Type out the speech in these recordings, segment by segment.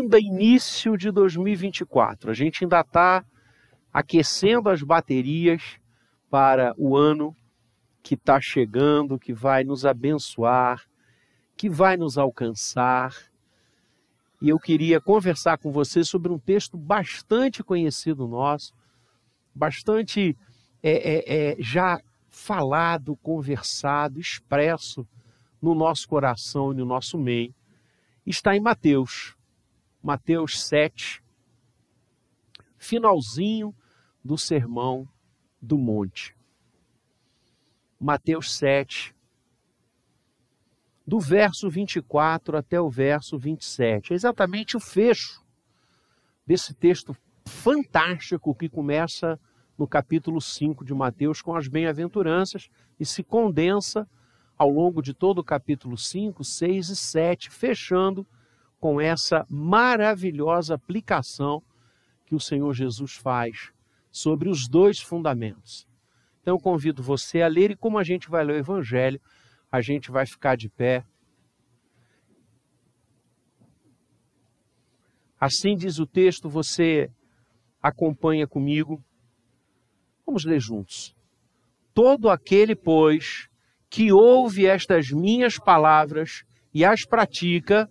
ainda início de 2024. A gente ainda está aquecendo as baterias para o ano que está chegando, que vai nos abençoar, que vai nos alcançar. E eu queria conversar com você sobre um texto bastante conhecido nosso, bastante é, é, é, já falado, conversado, expresso no nosso coração e no nosso meio. Está em Mateus, Mateus 7, finalzinho do Sermão do Monte. Mateus 7, do verso 24 até o verso 27. É exatamente o fecho desse texto fantástico que começa no capítulo 5 de Mateus com as bem-aventuranças e se condensa ao longo de todo o capítulo 5, 6 e 7, fechando com essa maravilhosa aplicação que o Senhor Jesus faz sobre os dois fundamentos. Então eu convido você a ler e como a gente vai ler o evangelho, a gente vai ficar de pé. Assim diz o texto, você acompanha comigo. Vamos ler juntos. Todo aquele, pois, que ouve estas minhas palavras e as pratica,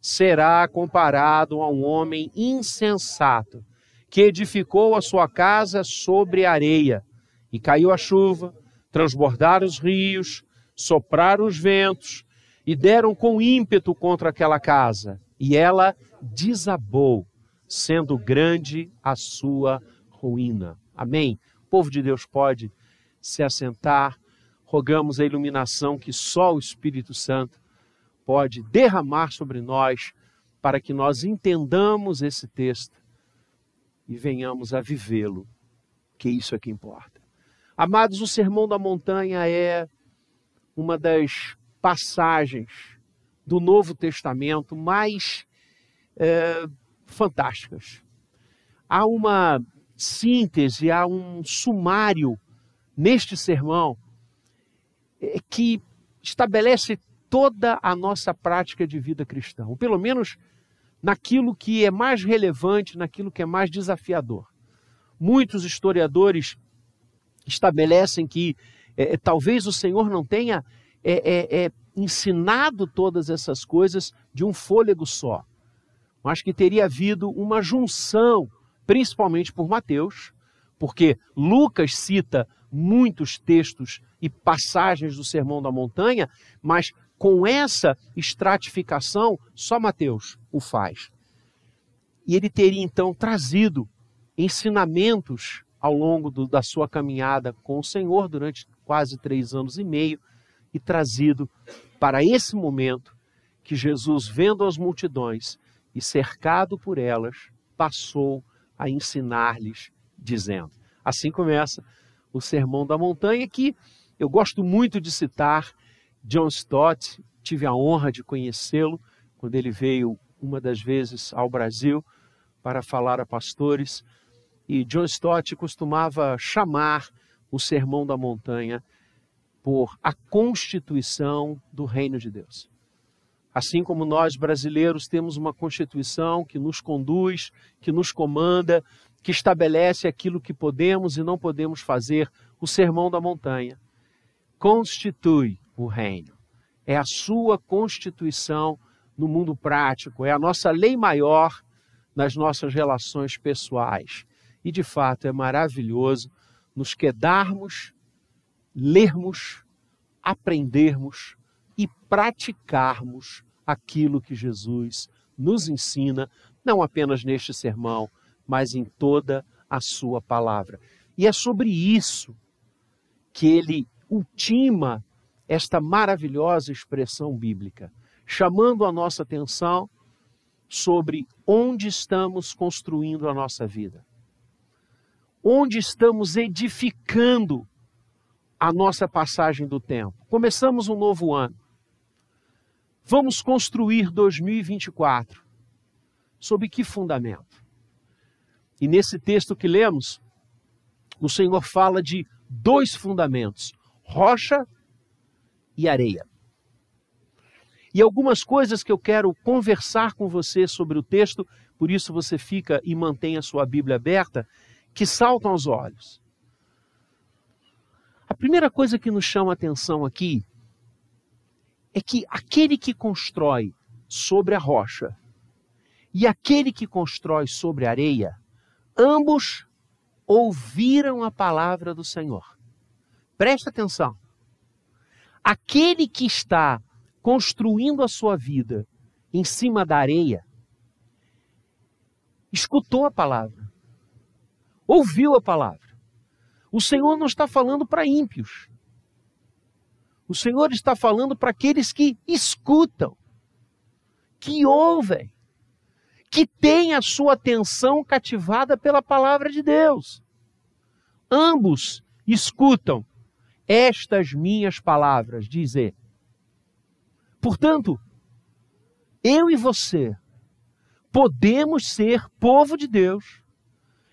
será comparado a um homem insensato que edificou a sua casa sobre areia e caiu a chuva, transbordaram os rios, sopraram os ventos e deram com ímpeto contra aquela casa e ela desabou, sendo grande a sua ruína. Amém. O povo de Deus pode se assentar. Rogamos a iluminação que só o Espírito Santo pode derramar sobre nós para que nós entendamos esse texto e venhamos a vivê-lo, que isso é que importa. Amados, o Sermão da Montanha é uma das passagens do Novo Testamento mais é, fantásticas. Há uma síntese, há um sumário neste sermão é, que estabelece toda a nossa prática de vida cristã, ou pelo menos naquilo que é mais relevante, naquilo que é mais desafiador. Muitos historiadores estabelecem que é, é talvez o Senhor não tenha é, é, é, ensinado todas essas coisas de um fôlego só, mas que teria havido uma junção, principalmente por Mateus, porque Lucas cita muitos textos e passagens do Sermão da Montanha, mas com essa estratificação, só Mateus o faz. E ele teria então trazido ensinamentos ao longo do, da sua caminhada com o Senhor durante quase três anos e meio e trazido para esse momento que Jesus, vendo as multidões e cercado por elas, passou a ensinar-lhes, dizendo. Assim começa o Sermão da Montanha, que eu gosto muito de citar John Stott, tive a honra de conhecê-lo quando ele veio uma das vezes ao Brasil para falar a pastores. E John Stott costumava chamar o Sermão da Montanha por a constituição do reino de Deus. Assim como nós brasileiros temos uma constituição que nos conduz, que nos comanda, que estabelece aquilo que podemos e não podemos fazer, o Sermão da Montanha constitui o reino. É a sua constituição no mundo prático, é a nossa lei maior nas nossas relações pessoais. E de fato é maravilhoso nos quedarmos, lermos, aprendermos e praticarmos aquilo que Jesus nos ensina, não apenas neste sermão, mas em toda a sua palavra. E é sobre isso que ele ultima esta maravilhosa expressão bíblica, chamando a nossa atenção sobre onde estamos construindo a nossa vida. onde estamos edificando a nossa passagem do tempo. Começamos um novo ano. Vamos construir 2024. Sob que fundamento? E nesse texto que lemos, o Senhor fala de dois fundamentos: rocha e areia. E algumas coisas que eu quero conversar com você sobre o texto, por isso você fica e mantém a sua Bíblia aberta, que saltam aos olhos. A primeira coisa que nos chama a atenção aqui é que aquele que constrói sobre a rocha e aquele que constrói sobre a areia, ambos ouviram a palavra do Senhor. Presta atenção. Aquele que está construindo a sua vida em cima da areia, escutou a palavra, ouviu a palavra. O Senhor não está falando para ímpios. O Senhor está falando para aqueles que escutam, que ouvem, que têm a sua atenção cativada pela palavra de Deus. Ambos escutam estas minhas palavras, diz ele. Portanto, eu e você podemos ser povo de Deus,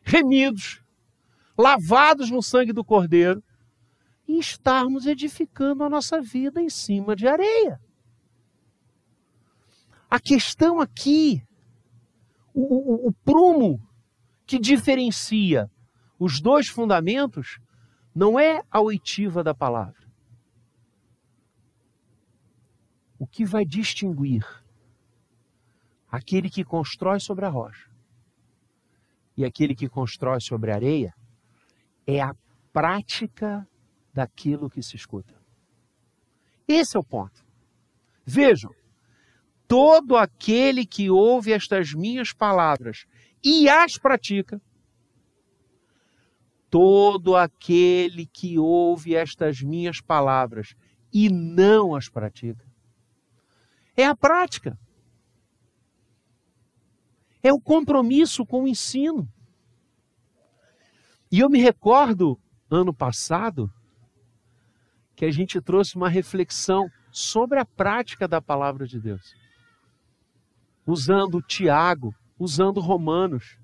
remidos, lavados no sangue do Cordeiro, e estarmos edificando a nossa vida em cima de areia. A questão aqui, o, o, o prumo que diferencia os dois fundamentos, não é a oitiva da palavra. O que vai distinguir aquele que constrói sobre a rocha e aquele que constrói sobre a areia é a prática daquilo que se escuta. Esse é o ponto. Vejam, todo aquele que ouve estas minhas palavras e as pratica, todo aquele que ouve estas minhas palavras e não as pratica, é a prática. É o compromisso com o ensino. E eu me recordo, ano passado, que a gente trouxe uma reflexão sobre a prática da palavra de Deus. Usando Tiago, usando Romanos.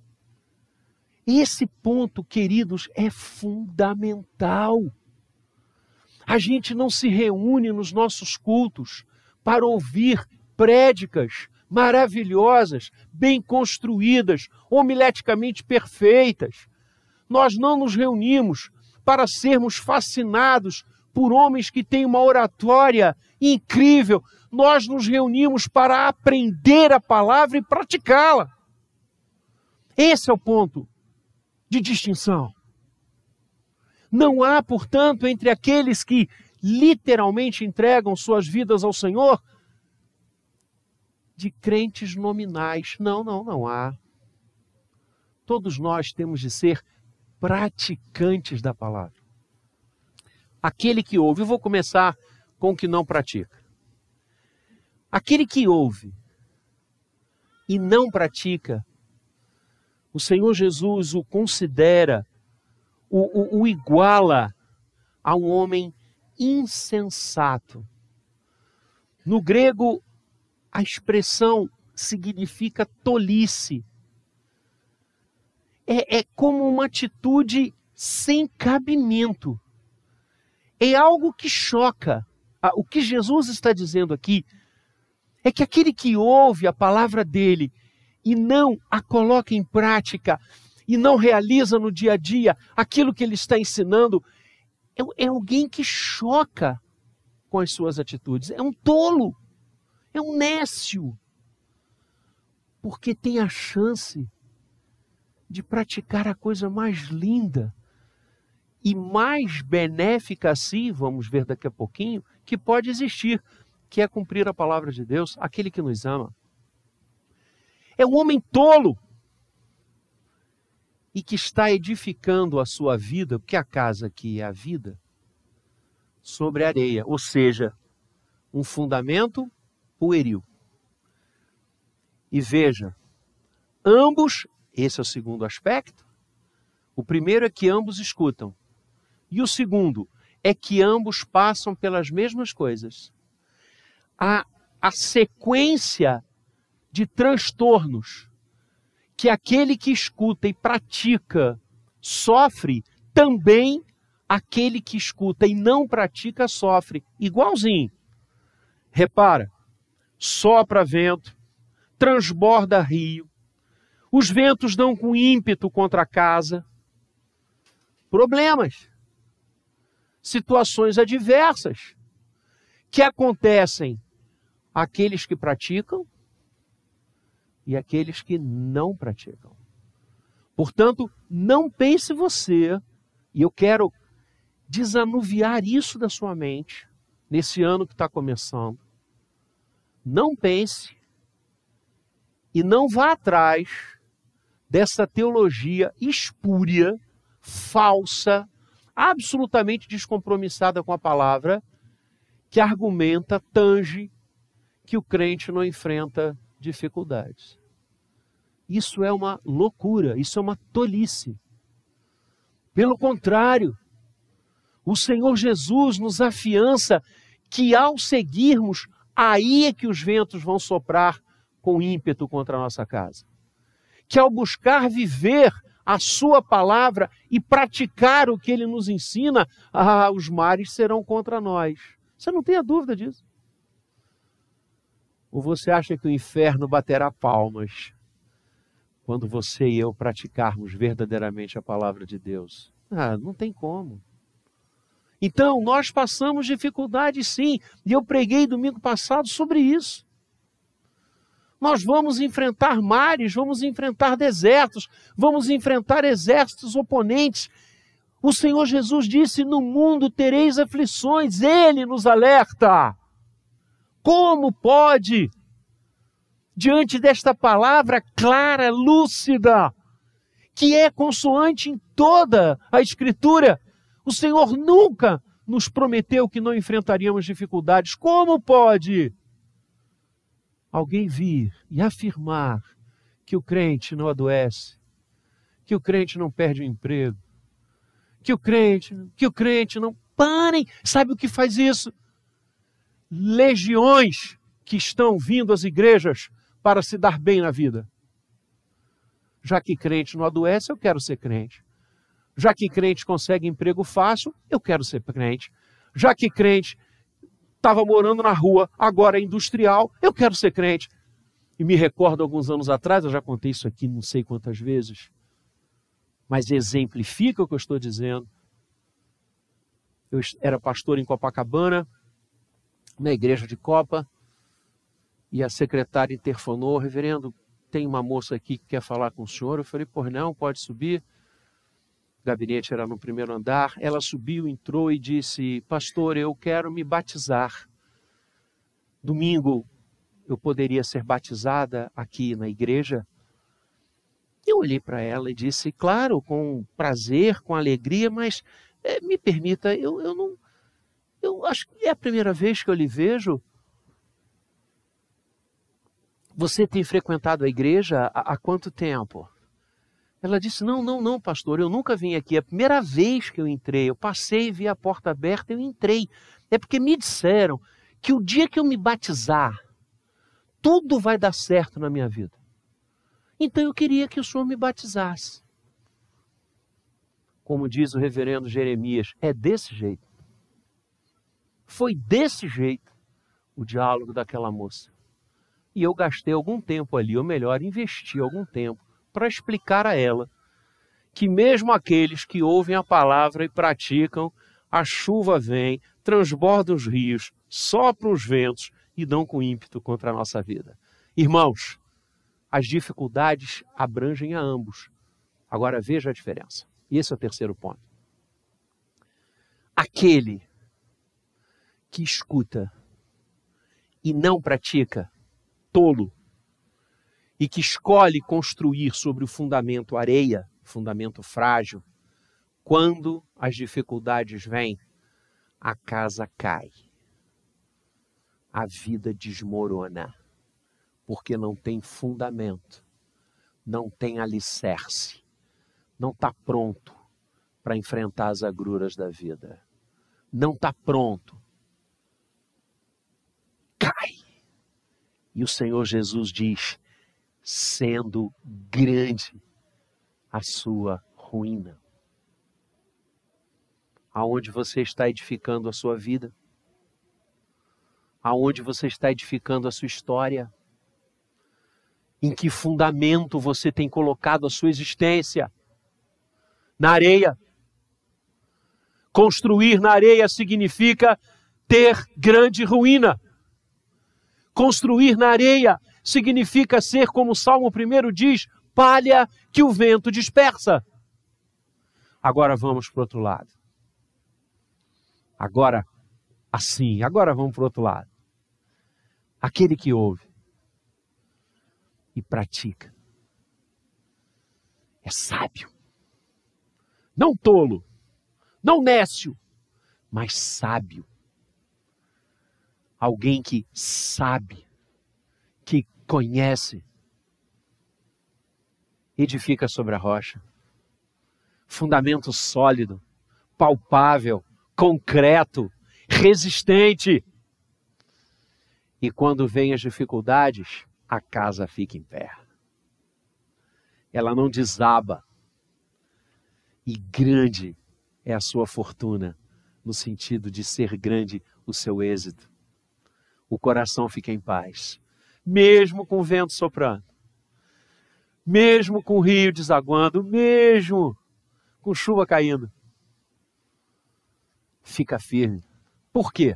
Esse ponto, queridos, é fundamental. A gente não se reúne nos nossos cultos para ouvir prédicas maravilhosas, bem construídas, homileticamente perfeitas. Nós não nos reunimos para sermos fascinados por homens que têm uma oratória incrível. Nós nos reunimos para aprender a palavra e praticá-la. Esse é o ponto de distinção. Não há, portanto, entre aqueles que literalmente entregam suas vidas ao Senhor de crentes nominais. Não, não, não há. Todos nós temos de ser praticantes da palavra aquele que ouve. Eu vou começar com o que não pratica. Aquele que ouve e não pratica, o Senhor Jesus o considera, o, o, o iguala a um homem insensato. No grego, a expressão significa tolice. É, é como uma atitude sem cabimento é algo que choca. Ah, o que Jesus está dizendo aqui é que aquele que ouve a palavra dele e não a coloca em prática e não realiza no dia a dia aquilo que ele está ensinando, é, é alguém que choca com as suas atitudes. É um tolo, é um nécio, porque tem a chance de praticar a coisa mais linda e mais benéfica assim, vamos ver daqui a pouquinho, que pode existir, que é cumprir a palavra de Deus, aquele que nos ama. É um homem tolo e que está edificando a sua vida, porque a casa aqui é a vida, sobre areia, ou seja, um fundamento pueril. E veja, ambos, esse é o segundo aspecto, O primeiro é que ambos escutam. E o segundo é que ambos passam pelas mesmas coisas. A, a sequência de transtornos que aquele que escuta e pratica sofre, também aquele que escuta e não pratica sofre. Igualzinho. Repara, sopra vento, transborda rio, os ventos dão com ímpeto contra a casa. Problemas, situações adversas que acontecem àqueles que praticam e àqueles que não praticam. Portanto, não pense você, e eu quero desanuviar isso da sua mente nesse ano que está começando. Não pense e não vá atrás dessa teologia espúria, falsa, absolutamente descompromissada com a palavra, que argumenta, tange que o crente não enfrenta dificuldades. Isso é uma loucura, isso é uma tolice. Pelo contrário, o Senhor Jesus nos afiança que ao seguirmos, aí é que os ventos vão soprar com ímpeto contra a nossa casa. Que ao buscar viver a Sua palavra e praticar o que Ele nos ensina, ah, os mares serão contra nós. Você não tem a dúvida disso. Ou você acha que o inferno baterá palmas quando você e eu praticarmos verdadeiramente a palavra de Deus? Ah, não tem como. Então, nós passamos dificuldades sim, e eu preguei domingo passado sobre isso. Nós vamos enfrentar mares, vamos enfrentar desertos, vamos enfrentar exércitos oponentes. O Senhor Jesus disse: No mundo tereis aflições, Ele nos alerta. Como pode, diante desta palavra clara, lúcida, que é consoante em toda a Escritura, o Senhor nunca nos prometeu que não enfrentaríamos dificuldades. Como pode alguém vir e afirmar que o crente não adoece, que o crente não perde o emprego, que o crente, que o crente não parem, sabe o que faz isso? Legiões que estão vindo às igrejas para se dar bem na vida. Já que crente não adoece, eu quero ser crente. Já que crente consegue emprego fácil, eu quero ser crente. Já que crente estava morando na rua, agora é industrial, eu quero ser crente. E me recordo alguns anos atrás, eu já contei isso aqui não sei quantas vezes, mas exemplifica o que eu estou dizendo. Eu era pastor em Copacabana, na igreja de Copa e a secretária interfonou, reverendo, tem uma moça aqui que quer falar com o senhor. Eu falei, por não, pode subir. O gabinete era no primeiro andar. Ela subiu, entrou e disse, pastor, eu quero me batizar. Domingo eu poderia ser batizada aqui na igreja? Eu olhei para ela e disse, claro, com prazer, com alegria, mas é, me permita, eu, eu não, eu acho que é a primeira vez que eu lhe vejo. Você tem frequentado a igreja há, há quanto tempo? Ela disse: Não, não, não, pastor, eu nunca vim aqui. É a primeira vez que eu entrei. Eu passei, vi a porta aberta e eu entrei. É porque me disseram que o dia que eu me batizar, tudo vai dar certo na minha vida. Então eu queria que o senhor me batizasse. Como diz o reverendo Jeremias, é desse jeito. Foi desse jeito o diálogo daquela moça. E eu gastei algum tempo ali, ou melhor, investi algum tempo para explicar a ela que mesmo aqueles que ouvem a palavra e praticam, a chuva vem, transborda os rios, sopra os ventos e dão com ímpeto contra a nossa vida. Irmãos, as dificuldades abrangem a ambos. Agora veja a diferença. Esse é o terceiro ponto. Aquele que escuta e não pratica, tolo, e que escolhe construir sobre o fundamento areia, fundamento frágil, quando as dificuldades vêm, a casa cai. A vida desmorona, porque não tem fundamento, não tem alicerce, não está pronto para enfrentar as agruras da vida. Não está pronto. Cai. E o Senhor Jesus diz: sendo grande a sua ruína. Aonde você está edificando a sua vida? Aonde você está edificando a sua história? Em que fundamento você tem colocado a sua existência? Na areia. Construir na areia significa ter grande ruína. Construir na areia significa ser, como o Salmo 1 diz, palha que o vento dispersa. Agora vamos para o outro lado. Agora, assim, agora vamos para o outro lado. Aquele que ouve e pratica é sábio. Não tolo, não nécio, mas sábio. Alguém que sabe, que conhece, edifica sobre a rocha. Fundamento sólido, palpável, concreto, resistente. E quando vêm as dificuldades, a casa fica em pé. Ela não desaba. E grande é a sua fortuna, no sentido de ser grande o seu êxito. O coração fica em paz, mesmo com o vento soprando mesmo com o rio desaguando, mesmo com chuva caindo. Fica firme. Por quê?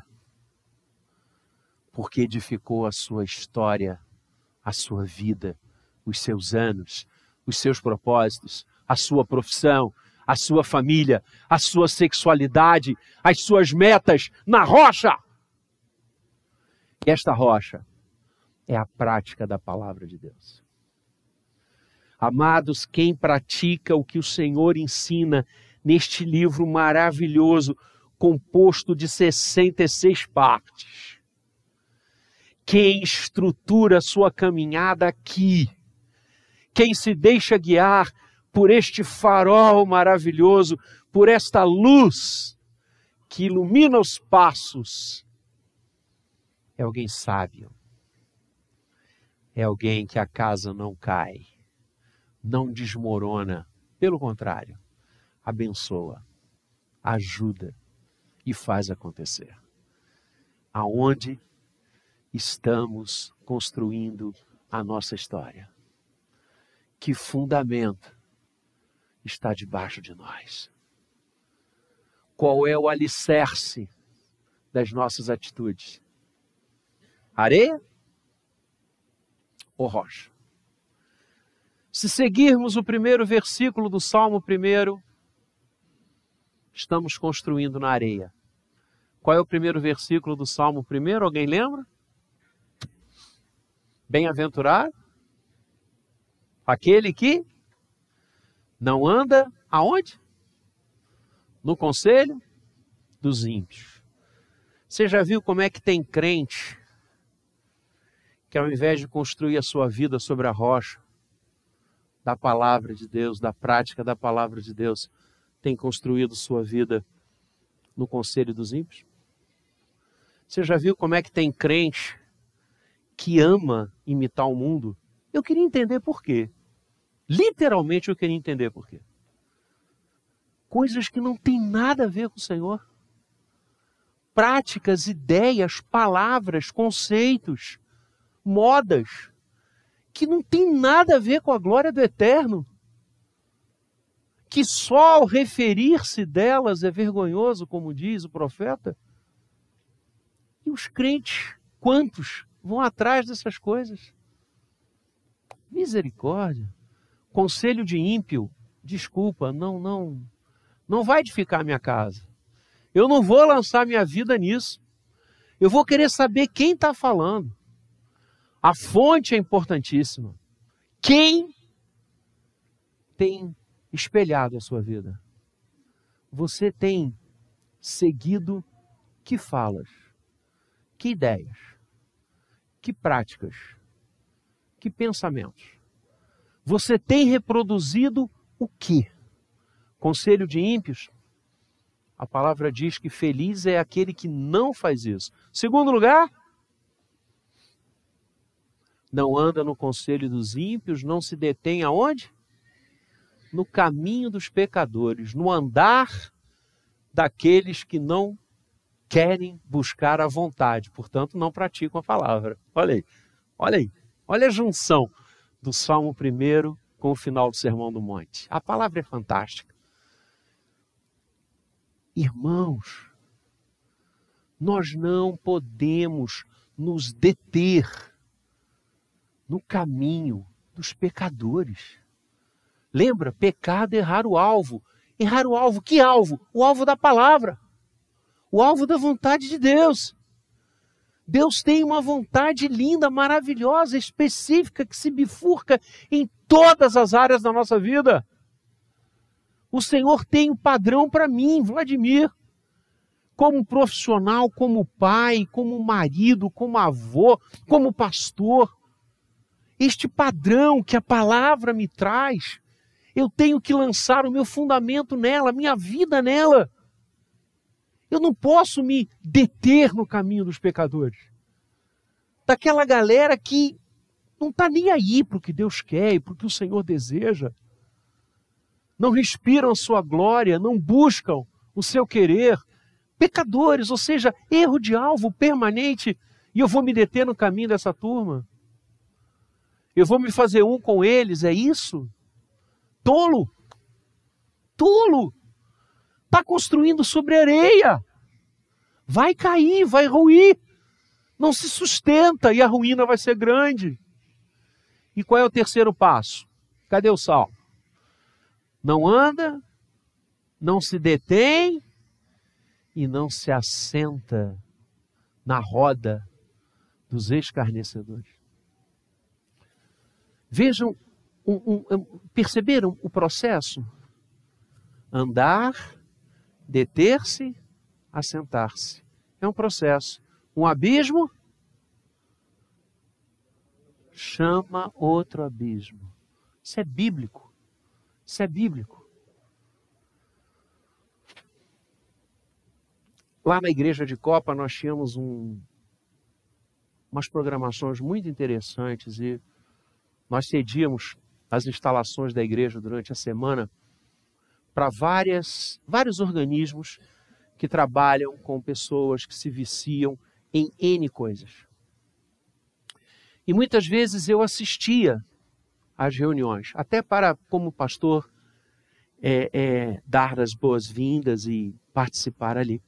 Porque edificou a sua história, a sua vida, os seus anos, os seus propósitos, a sua profissão, a sua família, a sua sexualidade, as suas metas na rocha. E esta rocha é a prática da palavra de Deus. Amados, quem pratica o que o Senhor ensina neste livro maravilhoso, composto de 66 partes, quem estrutura sua caminhada aqui, quem se deixa guiar por este farol maravilhoso, por esta luz que ilumina os passos, é alguém sábio, é alguém que a casa não cai não desmorona. Pelo contrário, abençoa, ajuda e faz acontecer. Aonde estamos construindo a nossa história? Que fundamento está debaixo de nós? Qual é o alicerce das nossas atitudes? Areia ou rocha? Se seguirmos o primeiro versículo do Salmo primeiro, estamos construindo na areia. Qual é o primeiro versículo do Salmo primeiro? Alguém lembra? Bem-aventurado aquele que não anda aonde? No conselho dos ímpios. Você já viu como é que tem crente que ao invés de construir a sua vida sobre a rocha, da palavra de Deus, da prática da palavra de Deus, tem construído sua vida no conselho dos ímpios? Você já viu como é que tem crente que ama imitar o mundo? Eu queria entender por quê. Literalmente eu queria entender por quê. Coisas que não têm nada a ver com o Senhor. Práticas, ideias, palavras, conceitos, modas que não tem nada a ver com a glória do eterno. Que só ao referir-se delas é vergonhoso, como diz o profeta. E os crentes, quantos vão atrás dessas coisas? Misericórdia. Conselho de ímpio, desculpa, não, não, não vai edificar minha casa. Eu não vou lançar minha vida nisso. Eu vou querer saber quem está falando. A fonte é importantíssima. Quem tem espelhado a sua vida? Você tem seguido que falas, que ideias, que práticas, que pensamentos? Você tem reproduzido o que Conselho de ímpios, a palavra diz que feliz é aquele que não faz isso. Segundo lugar, não anda no conselho dos ímpios, não se detém aonde? No caminho dos pecadores, no andar daqueles que não querem buscar a vontade, portanto não praticam a palavra. Olha aí, olha aí, olha a junção do Salmo 1 com o final do Sermão do Monte. A palavra é fantástica. Irmãos, nós não podemos nos deter no caminho dos pecadores. Lembra? Pecado é errar o alvo. Errar o alvo. Que alvo? O alvo da palavra. O alvo da vontade de Deus. Deus tem uma vontade linda, maravilhosa, específica, que se bifurca em todas as áreas da nossa vida. O Senhor tem um padrão para mim, Vladimir. Como profissional, como pai, como marido, como avô, como pastor este padrão que a palavra me traz, eu tenho que lançar o meu fundamento nela, a minha vida nela. Eu não posso me deter no caminho dos pecadores. Daquela galera que não está nem aí para o que Deus quer e para o que o Senhor deseja. Não respiram a sua glória, não buscam o seu querer. Pecadores, ou seja, erro de alvo permanente. E eu vou me deter no caminho dessa turma. Eu vou me fazer um com eles, é isso? Tolo! Tolo! Está construindo sobre areia. Vai cair, vai ruir. Não se sustenta e a ruína vai ser grande. E qual é o terceiro passo? Cadê o sal? Não anda, não se detém e não se assenta na roda dos escarnecedores. Vejam, um, um, perceberam o processo? Andar, deter-se, assentar-se. É um processo. Um abismo chama outro abismo. Isso é bíblico. Isso é bíblico. Lá na igreja de Copa nós tínhamos um, umas programações muito interessantes e nós cedíamos as instalações da igreja durante a semana para várias vários organismos que trabalham com pessoas que se viciam em N coisas. E muitas vezes eu assistia às reuniões, até para, como pastor, é, é, dar as boas-vindas e participar ali.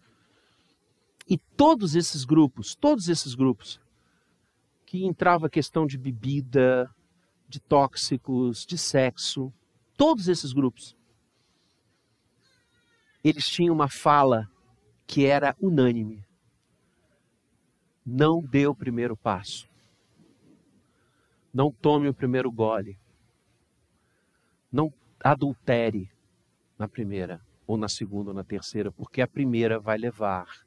E todos esses grupos, todos esses grupos, que entrava a questão de bebida, de tóxicos, de sexo, todos esses grupos, eles tinham uma fala que era unânime. Não dê o primeiro passo. Não tome o primeiro gole. Não adultere na primeira, ou na segunda, ou na terceira, porque a primeira vai levar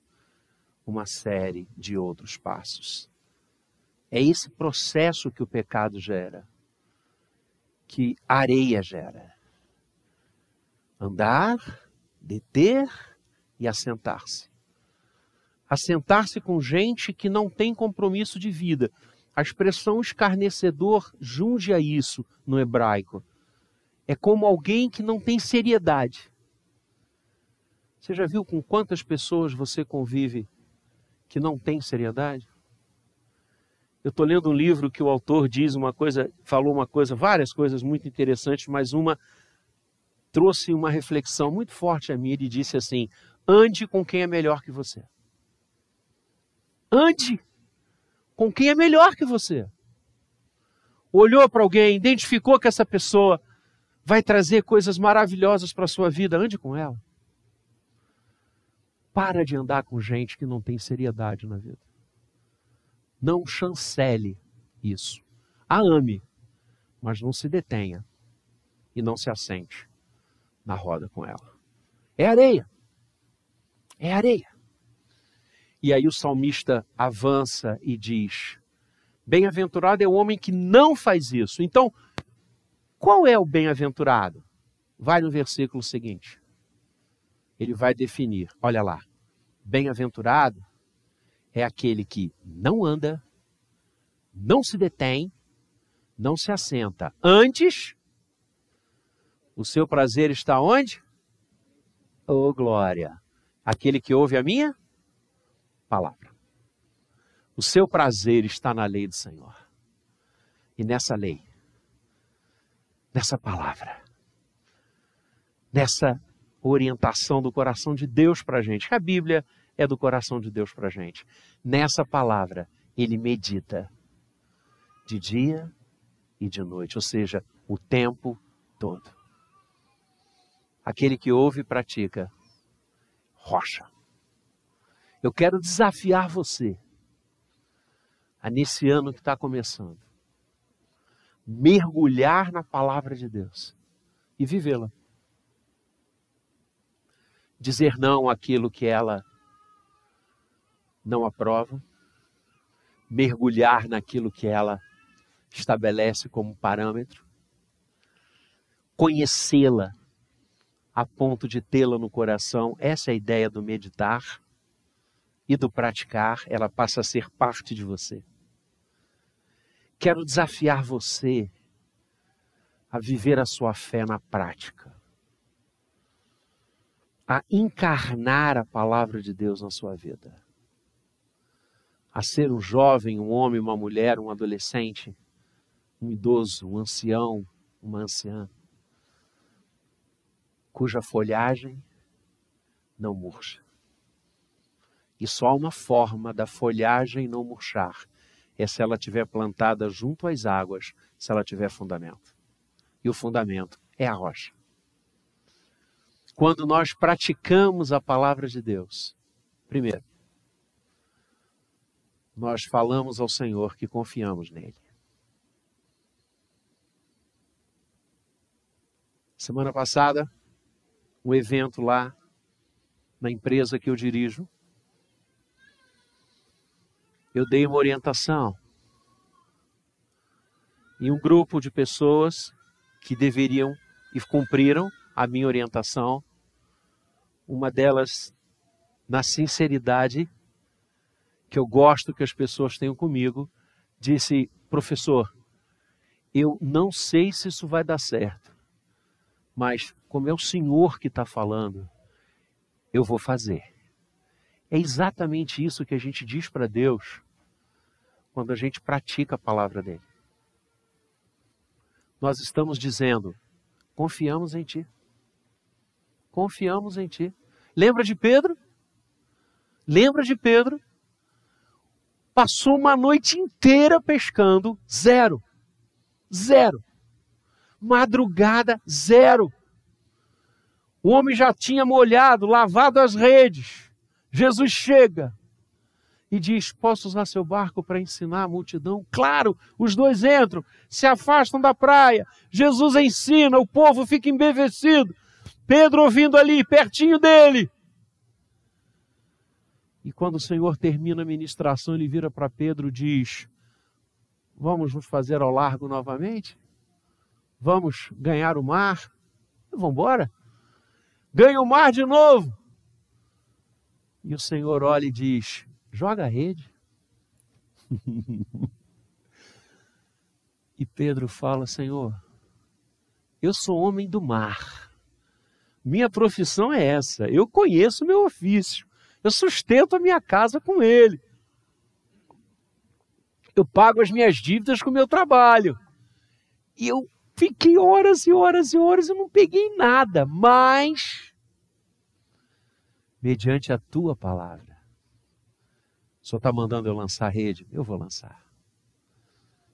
uma série de outros passos. É esse processo que o pecado gera que areia gera. Andar, deter e assentar-se. Assentar-se com gente que não tem compromisso de vida. A expressão escarnecedor junge a isso no hebraico. É como alguém que não tem seriedade. Você já viu com quantas pessoas você convive que não tem seriedade? Eu estou lendo um livro que o autor diz uma coisa, falou uma coisa, várias coisas muito interessantes, mas uma trouxe uma reflexão muito forte a mim. Ele disse assim: ande com quem é melhor que você. Ande com quem é melhor que você. Olhou para alguém, identificou que essa pessoa vai trazer coisas maravilhosas para a sua vida, ande com ela. Para de andar com gente que não tem seriedade na vida. Não chancele isso. A ame, mas não se detenha e não se assente na roda com ela. É areia. É areia. E aí o salmista avança e diz: Bem-aventurado é o homem que não faz isso. Então, qual é o bem-aventurado? vai no versículo seguinte. Ele vai definir, olha lá, bem-aventurado é aquele que não anda, não se detém, não se assenta. Antes, o seu prazer está onde? Oh, glória! Aquele que ouve a minha palavra. O seu prazer está na lei do Senhor. E nessa lei, nessa palavra, nessa orientação do coração de Deus para a gente. A Bíblia é do coração de Deus para a gente. Nessa palavra, ele medita de dia e de noite, ou seja, o tempo todo. Aquele que ouve e pratica, rocha. Eu quero desafiar você a nesse ano que está começando, mergulhar na palavra de Deus e vivê-la. Dizer não àquilo que ela não aprova, mergulhar naquilo que ela estabelece como parâmetro, conhecê-la a ponto de tê-la no coração, essa é a ideia do meditar e do praticar, ela passa a ser parte de você. Quero desafiar você a viver a sua fé na prática, a encarnar a palavra de Deus na sua vida, a ser um jovem, um homem, uma mulher, um adolescente, um idoso, um ancião, uma anciã, cuja folhagem não murcha. E só há uma forma da folhagem não murchar, é se ela estiver plantada junto às águas, se ela tiver fundamento. E o fundamento é a rocha. Quando nós praticamos a palavra de Deus, primeiro, nós falamos ao Senhor que confiamos nele. Semana passada, um evento lá na empresa que eu dirijo, eu dei uma orientação. E um grupo de pessoas que deveriam e cumpriram a minha orientação, uma delas, na sinceridade que eu gosto que as pessoas tenham comigo, disse: professor, eu não sei se isso vai dar certo, mas como é o Senhor que está falando, eu vou fazer. É exatamente isso que a gente diz para Deus quando a gente pratica a palavra dele. Nós estamos dizendo: confiamos em ti. Confiamos em ti. Lembra de Pedro? Lembra de Pedro? Passou uma noite inteira pescando, zero. Zero. Madrugada, zero. O homem já tinha molhado, lavado as redes. Jesus chega e diz: Posso usar seu barco para ensinar a multidão? Claro, os dois entram, se afastam da praia. Jesus ensina, o povo fica embevecido. Pedro ouvindo ali, pertinho dele. E quando o Senhor termina a ministração, ele vira para Pedro e diz: Vamos nos fazer ao largo novamente? Vamos ganhar o mar? Vamos embora? ganha o mar de novo. E o Senhor olha e diz: joga a rede. e Pedro fala: Senhor, eu sou homem do mar. Minha profissão é essa. Eu conheço meu ofício. Eu sustento a minha casa com ele. Eu pago as minhas dívidas com o meu trabalho. E eu Fiquei horas e horas e horas e não peguei nada, mas mediante a tua palavra. O Senhor está mandando eu lançar a rede? Eu vou lançar.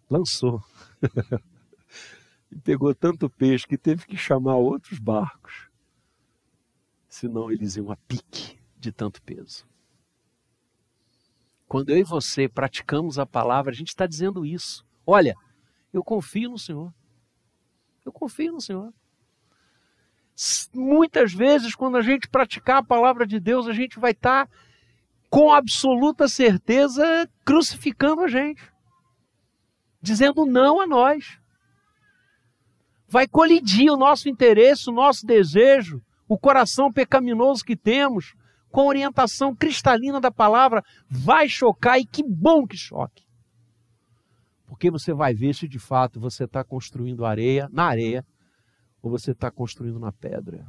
Lançou. e pegou tanto peixe que teve que chamar outros barcos. Senão eles iam a pique de tanto peso. Quando eu e você praticamos a palavra, a gente está dizendo isso. Olha, eu confio no Senhor. Eu confio no Senhor. Muitas vezes, quando a gente praticar a palavra de Deus, a gente vai estar tá, com absoluta certeza crucificando a gente, dizendo não a nós. vai colidir o nosso interesse, o nosso desejo, o coração pecaminoso que temos, com a orientação cristalina da palavra, vai chocar e que bom que choque. Porque você vai ver se de fato você está construindo areia na areia ou você está construindo na pedra.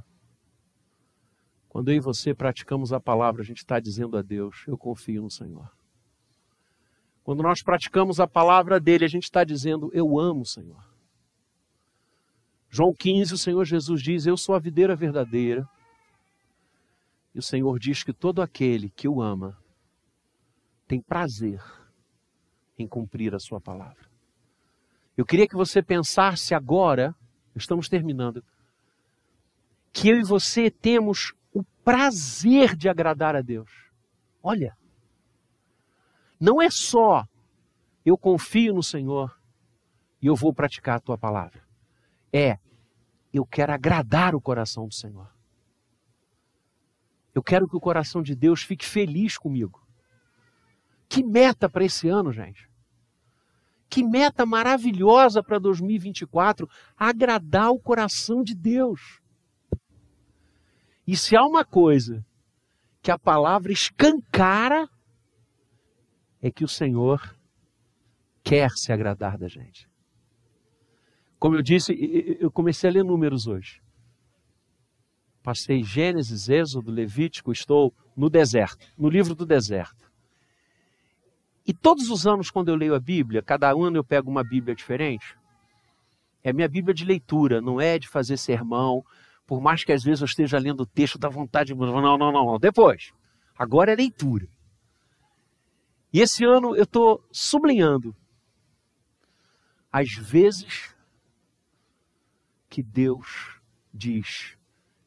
Quando eu e você praticamos a palavra, a gente está dizendo a Deus: Eu confio no Senhor. Quando nós praticamos a palavra dele, a gente está dizendo: Eu amo o Senhor. João 15, o Senhor Jesus diz: Eu sou a videira verdadeira. O Senhor diz que todo aquele que o ama tem prazer em cumprir a sua palavra. Eu queria que você pensasse agora, estamos terminando, que eu e você temos o prazer de agradar a Deus. Olha, não é só eu confio no Senhor e eu vou praticar a tua palavra. É, eu quero agradar o coração do Senhor. Eu quero que o coração de Deus fique feliz comigo. Que meta para esse ano, gente. Que meta maravilhosa para 2024, agradar o coração de Deus. E se há uma coisa que a palavra escancara, é que o Senhor quer se agradar da gente. Como eu disse, eu comecei a ler números hoje. Passei Gênesis, Êxodo, Levítico, estou no deserto, no livro do deserto. E todos os anos, quando eu leio a Bíblia, cada ano eu pego uma Bíblia diferente. É minha Bíblia de leitura, não é de fazer sermão. Por mais que às vezes eu esteja lendo o texto, dá vontade de. Não, não, não, não. Depois. Agora é leitura. E esse ano eu estou sublinhando as vezes que Deus diz: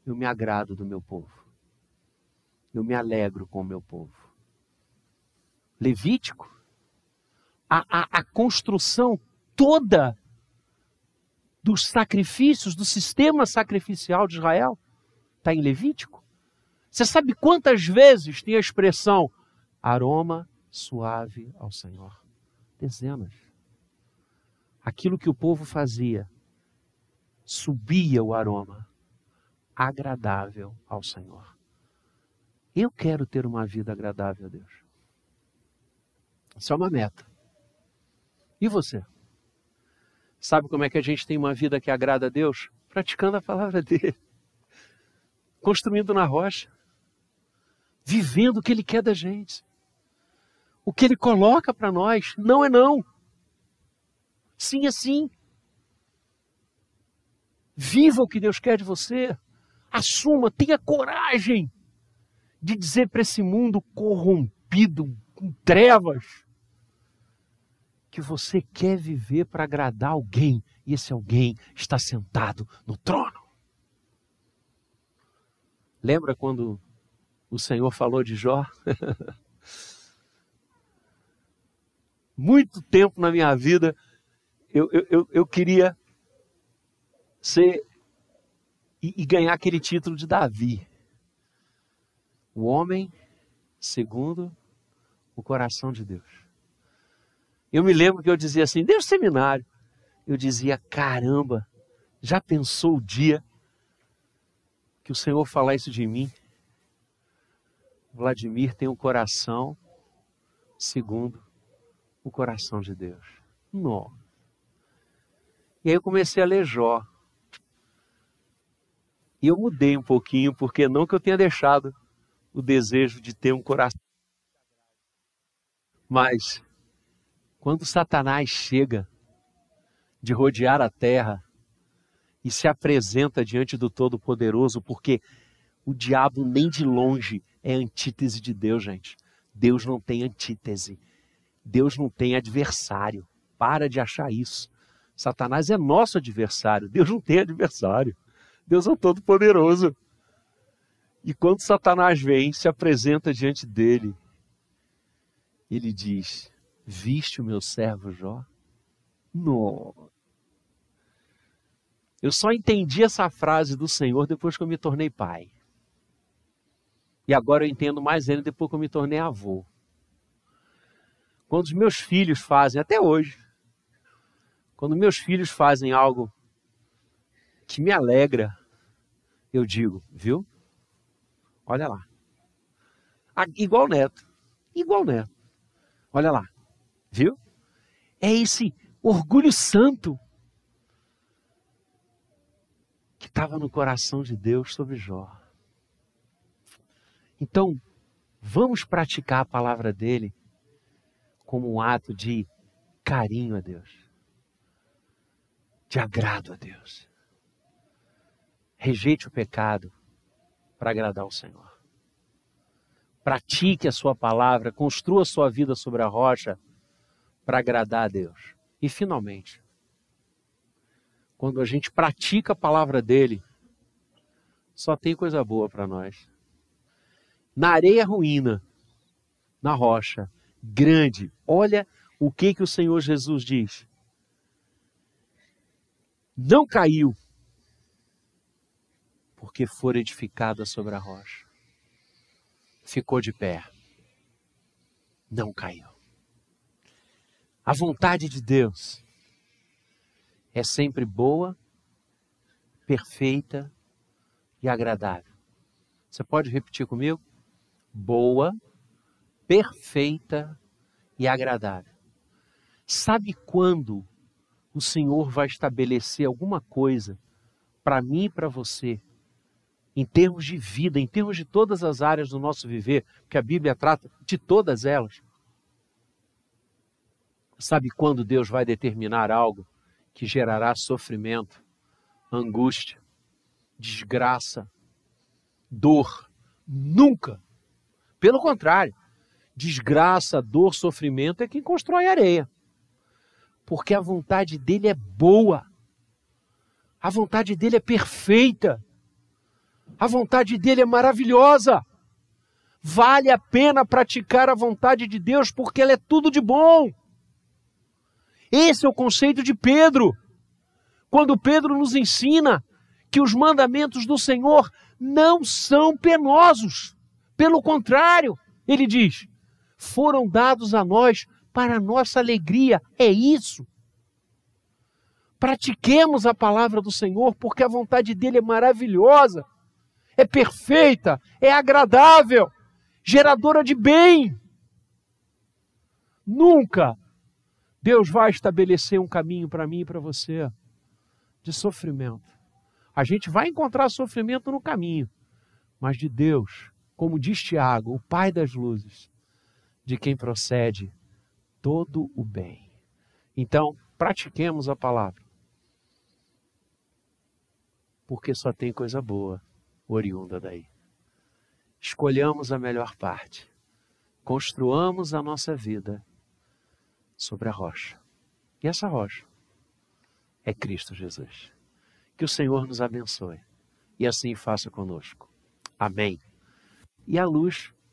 Eu me agrado do meu povo. Eu me alegro com o meu povo. Levítico, a, a, a construção toda dos sacrifícios, do sistema sacrificial de Israel, está em Levítico. Você sabe quantas vezes tem a expressão aroma suave ao Senhor? Dezenas. Aquilo que o povo fazia subia o aroma agradável ao Senhor. Eu quero ter uma vida agradável a Deus. Isso é uma meta. E você? Sabe como é que a gente tem uma vida que agrada a Deus? Praticando a palavra dele. Construindo na rocha. Vivendo o que ele quer da gente. O que ele coloca para nós. Não é não. Sim é sim. Viva o que Deus quer de você. Assuma, tenha coragem de dizer para esse mundo corrompido, com trevas, que você quer viver para agradar alguém e esse alguém está sentado no trono. Lembra quando o Senhor falou de Jó? Muito tempo na minha vida eu, eu, eu queria ser e, e ganhar aquele título de Davi. O homem segundo o coração de Deus. Eu me lembro que eu dizia assim, desde o seminário, eu dizia, caramba, já pensou o dia que o Senhor falar isso de mim? Vladimir tem um coração segundo o coração de Deus. Nossa. E aí eu comecei a ler Jó. E eu mudei um pouquinho, porque não que eu tenha deixado o desejo de ter um coração. Mas quando Satanás chega de rodear a terra e se apresenta diante do Todo-Poderoso, porque o diabo nem de longe é antítese de Deus, gente. Deus não tem antítese. Deus não tem adversário. Para de achar isso. Satanás é nosso adversário. Deus não tem adversário. Deus é o Todo-Poderoso. E quando Satanás vem, se apresenta diante dele, ele diz: Viste o meu servo Jó? Não. Eu só entendi essa frase do Senhor depois que eu me tornei pai. E agora eu entendo mais ele depois que eu me tornei avô. Quando os meus filhos fazem, até hoje, quando meus filhos fazem algo que me alegra, eu digo, viu? Olha lá. Igual neto. Igual neto. Olha lá. Viu? É esse orgulho santo que estava no coração de Deus sobre Jó. Então, vamos praticar a palavra dele como um ato de carinho a Deus, de agrado a Deus. Rejeite o pecado para agradar o Senhor. Pratique a sua palavra, construa a sua vida sobre a rocha para agradar a Deus. E finalmente, quando a gente pratica a palavra dele, só tem coisa boa para nós. Na areia ruína, na rocha, grande, olha o que que o Senhor Jesus diz. Não caiu, porque for edificada sobre a rocha. Ficou de pé. Não caiu. A vontade de Deus é sempre boa, perfeita e agradável. Você pode repetir comigo? Boa, perfeita e agradável. Sabe quando o Senhor vai estabelecer alguma coisa para mim e para você em termos de vida, em termos de todas as áreas do nosso viver, que a Bíblia trata de todas elas. Sabe quando Deus vai determinar algo que gerará sofrimento, angústia, desgraça, dor? Nunca. Pelo contrário, desgraça, dor, sofrimento é quem constrói areia. Porque a vontade dele é boa. A vontade dele é perfeita. A vontade dele é maravilhosa. Vale a pena praticar a vontade de Deus porque ela é tudo de bom. Esse é o conceito de Pedro. Quando Pedro nos ensina que os mandamentos do Senhor não são penosos. Pelo contrário, ele diz: foram dados a nós para a nossa alegria. É isso. Pratiquemos a palavra do Senhor, porque a vontade dele é maravilhosa é perfeita, é agradável, geradora de bem. Nunca Deus vai estabelecer um caminho para mim e para você de sofrimento. A gente vai encontrar sofrimento no caminho, mas de Deus, como diz Tiago, o Pai das luzes, de quem procede todo o bem. Então, pratiquemos a palavra, porque só tem coisa boa oriunda daí. Escolhamos a melhor parte. Construamos a nossa vida sobre a rocha. E essa rocha é Cristo Jesus. Que o Senhor nos abençoe e assim faça conosco. Amém. E a luz